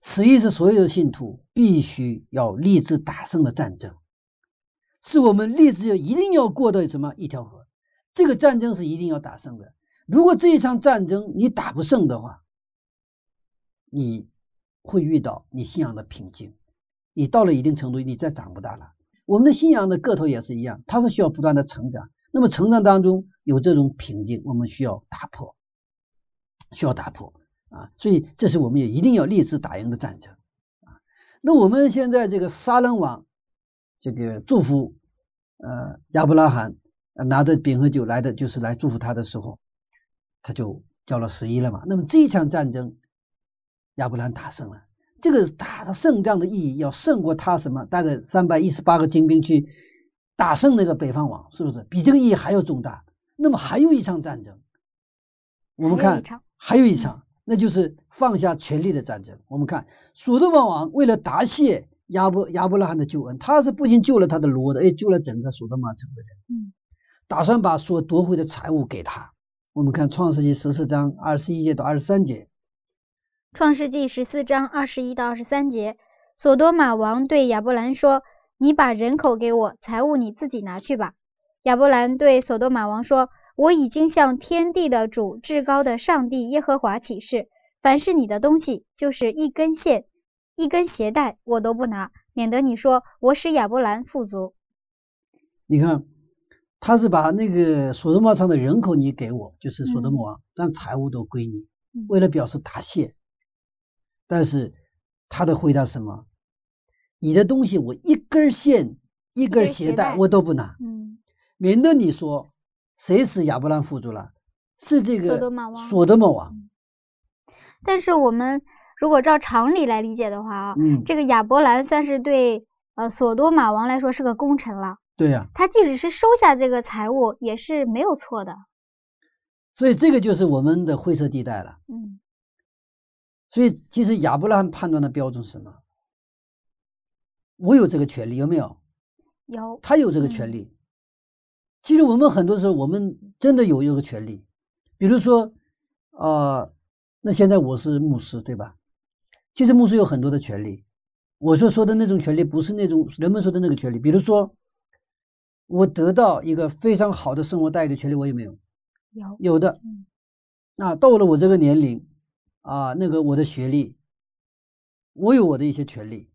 此一是所有的信徒必须要立志打胜的战争，是我们立志要一定要过的什么一条河。这个战争是一定要打胜的。如果这一场战争你打不胜的话，你会遇到你信仰的瓶颈。你到了一定程度，你再长不大了。我们的信仰的个头也是一样，它是需要不断的成长。那么成长当中有这种瓶颈，我们需要打破，需要打破啊！所以这是我们也一定要立志打赢的战争啊。那我们现在这个撒冷王这个祝福呃亚伯拉罕拿着饼和酒来的，就是来祝福他的时候。他就交了十一了嘛。那么这一场战争，亚伯兰打胜了。这个打的胜仗的意义，要胜过他什么带着三百一十八个精兵去打胜那个北方王，是不是？比这个意义还要重大。那么还有一场战争，我们看还有一场，那就是放下权力的战争。我们看索多玛王为了答谢亚伯亚伯拉罕的救恩，他是不仅救了他的罗的，也救了整个索多玛城的人。嗯，打算把所夺回的财物给他。我们看《创世纪》十四章二十一节到二十三节，《创世纪》十四章二十一到二十三节，索多玛王对亚伯兰说：“你把人口给我，财物你自己拿去吧。”亚伯兰对索多玛王说：“我已经向天地的主、至高的上帝耶和华起誓，凡是你的东西，就是一根线、一根鞋带，我都不拿，免得你说我使亚伯兰富足。”你看。他是把那个所罗门城的人口你给我，就是所罗门王，但财物都归你，为了表示答谢。但是他的回答什么？你的东西我一根线、一根鞋带我都不拿，嗯，免得你说谁是亚伯兰富足了？是这个索德玛王。但是我们如果照常理来理解的话啊，嗯，这个亚伯兰算是对呃索多玛王来说是个功臣了，对呀、他即使是收下这个财物也是没有错的，所以这个就是我们的灰色地带了。嗯所以其实亚伯拉罕判断的标准是什么？我有这个权利，有没有？有，他有这个嗯权利。其实我们很多时候，我们真的有这个权利。比如说，呃，那现在我是牧师，对吧？其实牧师有很多的权利。我所说的那种权利，不是那种人们说的那个权利。比如说，我得到一个非常好的生活待遇的权利，我有没有？有，有的嗯。那到了我这个年龄啊，那个我的学历，我有我的一些权利，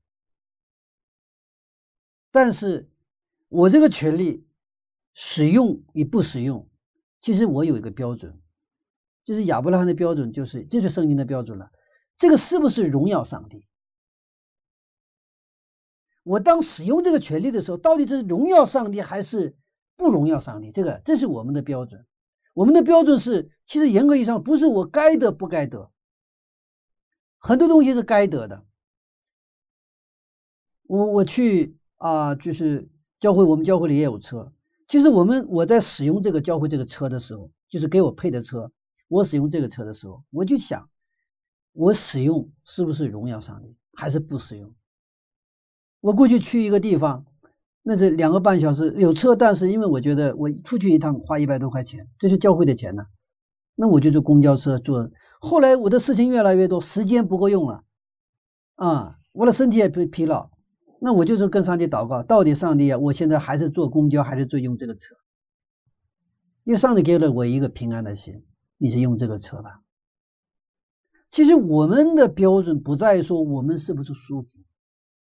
但是我这个权利使用与不使用，其实我有一个标准，就是亚伯拉罕的标准，就是这就是圣经的标准了。这个是不是荣耀上帝？我当使用这个权利的时候，到底是荣耀上帝还是不荣耀上帝？这个这是我们的标准。我们的标准是，其实严格意义上不是我该得不该得，很多东西是该得的。我我去啊、就是教会，我们教会里也有车。其实我们我在使用这个教会这个车的时候，就是给我配的车，我使用这个车的时候，我就想，我使用是不是荣耀上帝，还是不使用？我过去去一个地方，那是两个半小时，有车，但是因为我觉得我出去一趟花一百多块钱，这是教会的钱呢，那我就坐公交车坐。后来我的事情越来越多，时间不够用了，啊，我的身体也疲疲劳，那我就是跟上帝祷告，到底上帝啊，我现在还是坐公交，还是坐用这个车？因为上帝给了我一个平安的心，你是用这个车吧？其实我们的标准不在于说我们是不是舒服，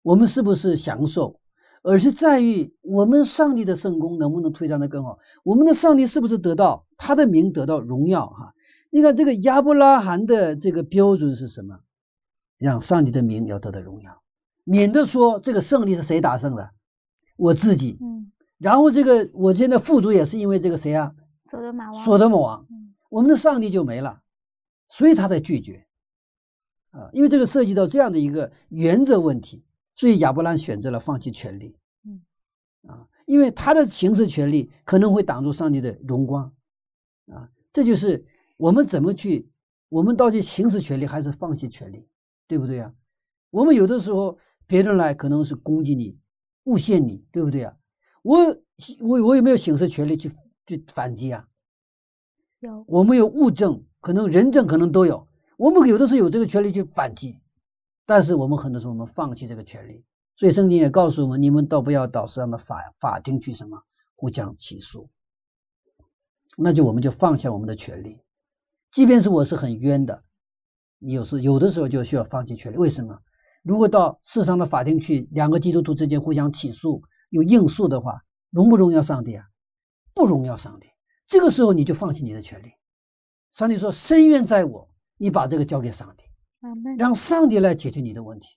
我们是不是享受，而是在于我们上帝的圣功能不能推展的更好，我们的上帝是不是得到他的名得到荣耀哈？你看这个亚伯拉罕的这个标准是什么？让上帝的名要得到荣耀，免得说这个胜利是谁打胜的，我自己。嗯，然后这个我现在富足也是因为这个谁啊？索德玛王，所多玛王。嗯，我们的上帝就没了，所以他才拒绝。啊，因为这个涉及到这样的一个原则问题，所以亚伯兰选择了放弃权利，嗯，啊，因为他的行使权利可能会挡住上帝的荣光啊，这就是我们怎么去，我们到底行使权利还是放弃权利，对不对啊？我们有的时候别人来可能是攻击你、诬陷你，对不对啊？我我我有没有行使权利去去反击啊？有，我们有物证，可能人证，可能都有。我们有的时候有这个权利去反击，但是我们很多时候我们放弃这个权利。所以圣经也告诉我们，你们都不要到世上的法法庭去什么互相起诉，那就我们就放下我们的权利。即便是我是很冤的，你有时有的时候就需要放弃权利。为什么？如果到世上的法庭去，两个基督徒之间互相起诉又应诉的话，荣不荣耀上帝啊？不荣耀上帝。这个时候你就放弃你的权利。上帝说：“深渊在我，你把这个交给上帝，让上帝来解决你的问题，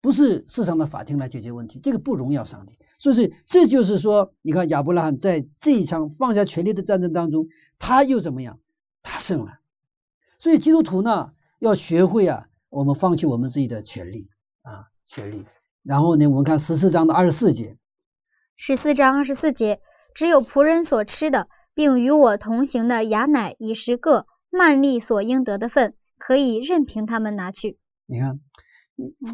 不是世上的法庭来解决问题，这个不荣耀上帝。所以这就是说，你看亚伯拉罕在这一场放下权力的战争当中，他又怎么样？他胜了。所以基督徒呢，要学会啊，我们放弃我们自己的权利啊，权利。然后呢，我们看十四章的二十四节，十四章二十四节，只有仆人所吃的，并与我同行的雅乃以十个曼利所应得的份，可以任凭他们拿去。你看，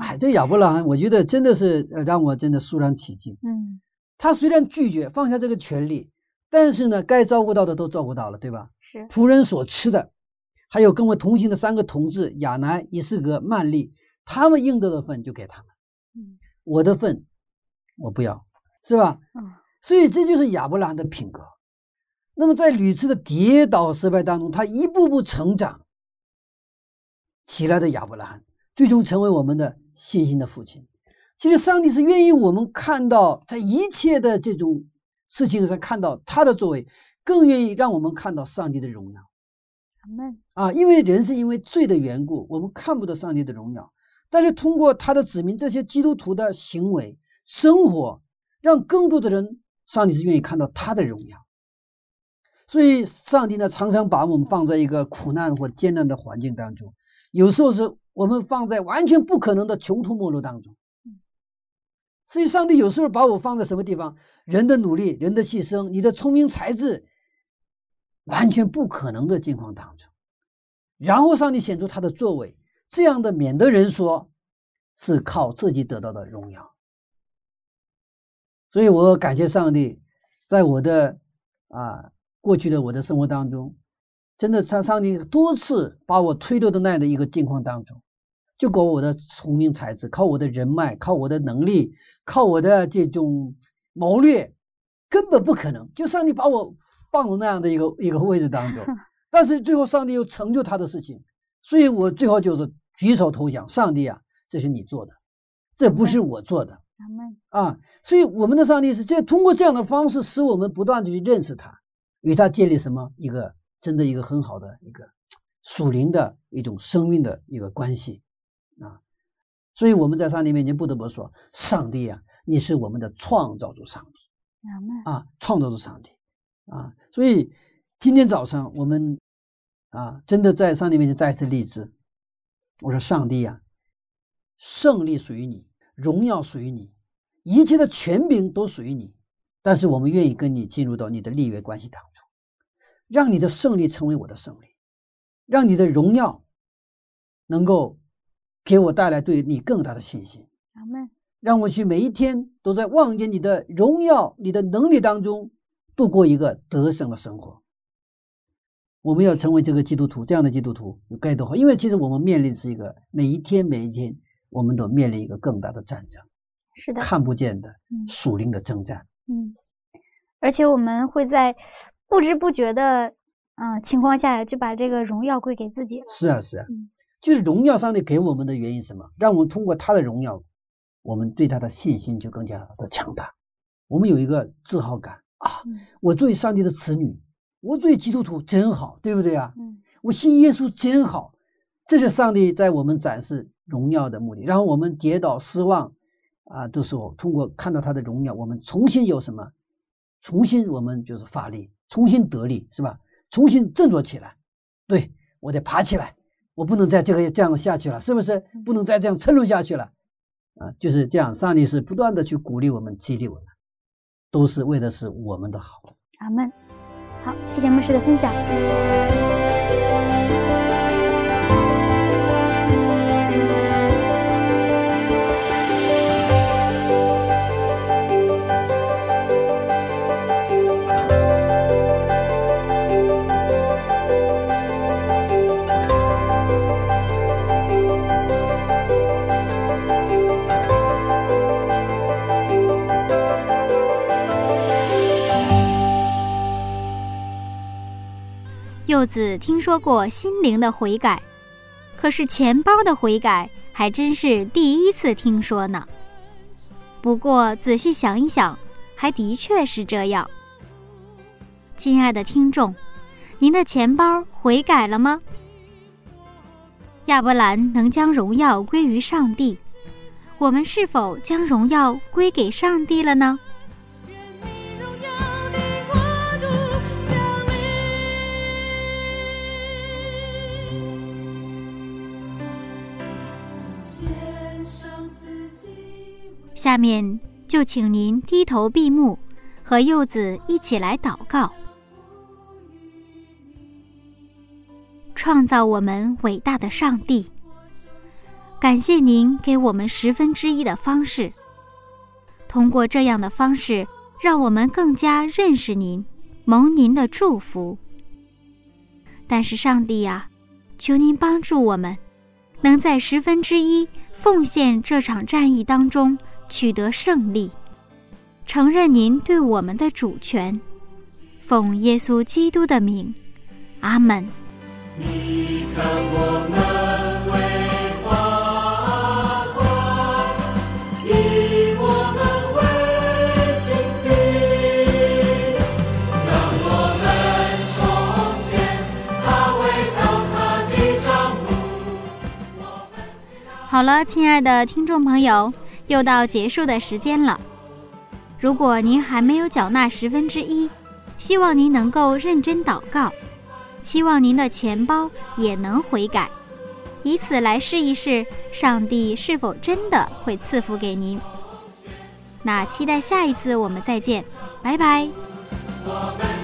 哎，这亚伯拉罕，我觉得真的是呃让我真的肃然起敬。嗯，他虽然拒绝放下这个权利，但是呢，该照顾到的都照顾到了，对吧？是，仆人所吃的，还有跟我同行的三个同志亚南、以斯格、曼利，他们应得的份就给他们，嗯我的份我不要，是吧？嗯所以这就是亚伯拉罕的品格。那么在屡次的跌倒失败当中，他一步步成长起来的亚伯拉罕，最终成为我们的信心的父亲。其实上帝是愿意我们看到在一切的这种事情上看到他的作为，更愿意让我们看到上帝的荣耀。啊，因为人是因为罪的缘故，我们看不到上帝的荣耀。但是通过他的子民这些基督徒的行为、生活，让更多的人，上帝是愿意看到他的荣耀。所以，上帝呢常常把我们放在一个苦难或艰难的环境当中，有时候是我们放在完全不可能的穷途末路当中。所以，上帝有时候把我放在什么地方？人的努力、人的牺牲、你的聪明才智，完全不可能的境况当中，然后上帝显出他的作为，这样的免得人说是靠自己得到的荣耀。所以我感谢上帝，在我的啊。过去的我的生活当中，真的上上帝多次把我推到的那样的一个境况当中，就靠我的聪明才智，靠我的人脉，靠我的能力，靠我的这种谋略，根本不可能。就上帝把我放到那样的一个一个位置当中，但是最后上帝又成就他的事情，所以我最后就是举手投降。上帝啊，这是你做的，这不是我做的。啊，所以我们的上帝是这通过这样的方式，使我们不断的去认识他。与他建立什么一个真的一个很好的一个属灵的一种生命的一个关系啊，所以我们在上帝面前不得不说，上帝啊，你是我们的创造主上帝啊，创造主上帝啊，所以今天早上我们啊，真的在上帝面前再一次立志，我说上帝呀，胜利属于你，荣耀属于你，一切的权柄都属于你。但是我们愿意跟你进入到你的立约关系当中，让你的胜利成为我的胜利，让你的荣耀能够给我带来对你更大的信心。让我去每一天都在望见你的荣耀、你的能力当中度过一个得胜的生活。我们要成为这个基督徒，这样的基督徒该多好！因为其实我们面临是一个每一天每一天，我们都面临一个更大的战争，是的，看不见的属灵的征战。嗯，而且我们会在不知不觉的嗯情况下，就把这个荣耀归给自己了。是啊，是啊，就是荣耀上帝给我们的原因什么？让我们通过他的荣耀，我们对他的信心就更加的强大。我们有一个自豪感啊，我作为上帝的子女，我作为基督徒真好，对不对啊？嗯，我信耶稣真好，这是上帝在我们展示荣耀的目的。然后我们跌倒失望。啊，的时候通过看到他的荣耀，我们重新有什么？重新我们就是发力，重新得力，是吧？重新振作起来。对我得爬起来，我不能再这个这样下去了，是不是？不能再这样沉沦下去了。啊，就是这样。上帝是不断的去鼓励我们，激励我们，都是为的是我们的好。阿门。好，谢谢牧师的分享。子听说过心灵的悔改，可是钱包的悔改还真是第一次听说呢。不过仔细想一想，还的确是这样。亲爱的听众，您的钱包悔改了吗？亚伯兰能将荣耀归于上帝，我们是否将荣耀归给上帝了呢？下面就请您低头闭目，和柚子一起来祷告。创造我们伟大的上帝，感谢您给我们十分之一的方式。通过这样的方式，让我们更加认识您，蒙您的祝福。但是上帝呀，求您帮助我们，能在十分之一奉献这场战役当中。取得胜利，承认您对我们的主权。奉耶稣基督的名，阿门。你看我们。好了，亲爱的听众朋友，又到结束的时间了。如果您还没有缴纳十分之一，希望您能够认真祷告，期望您的钱包也能悔改，以此来试一试上帝是否真的会赐福给您。那期待下一次我们再见，拜拜。我们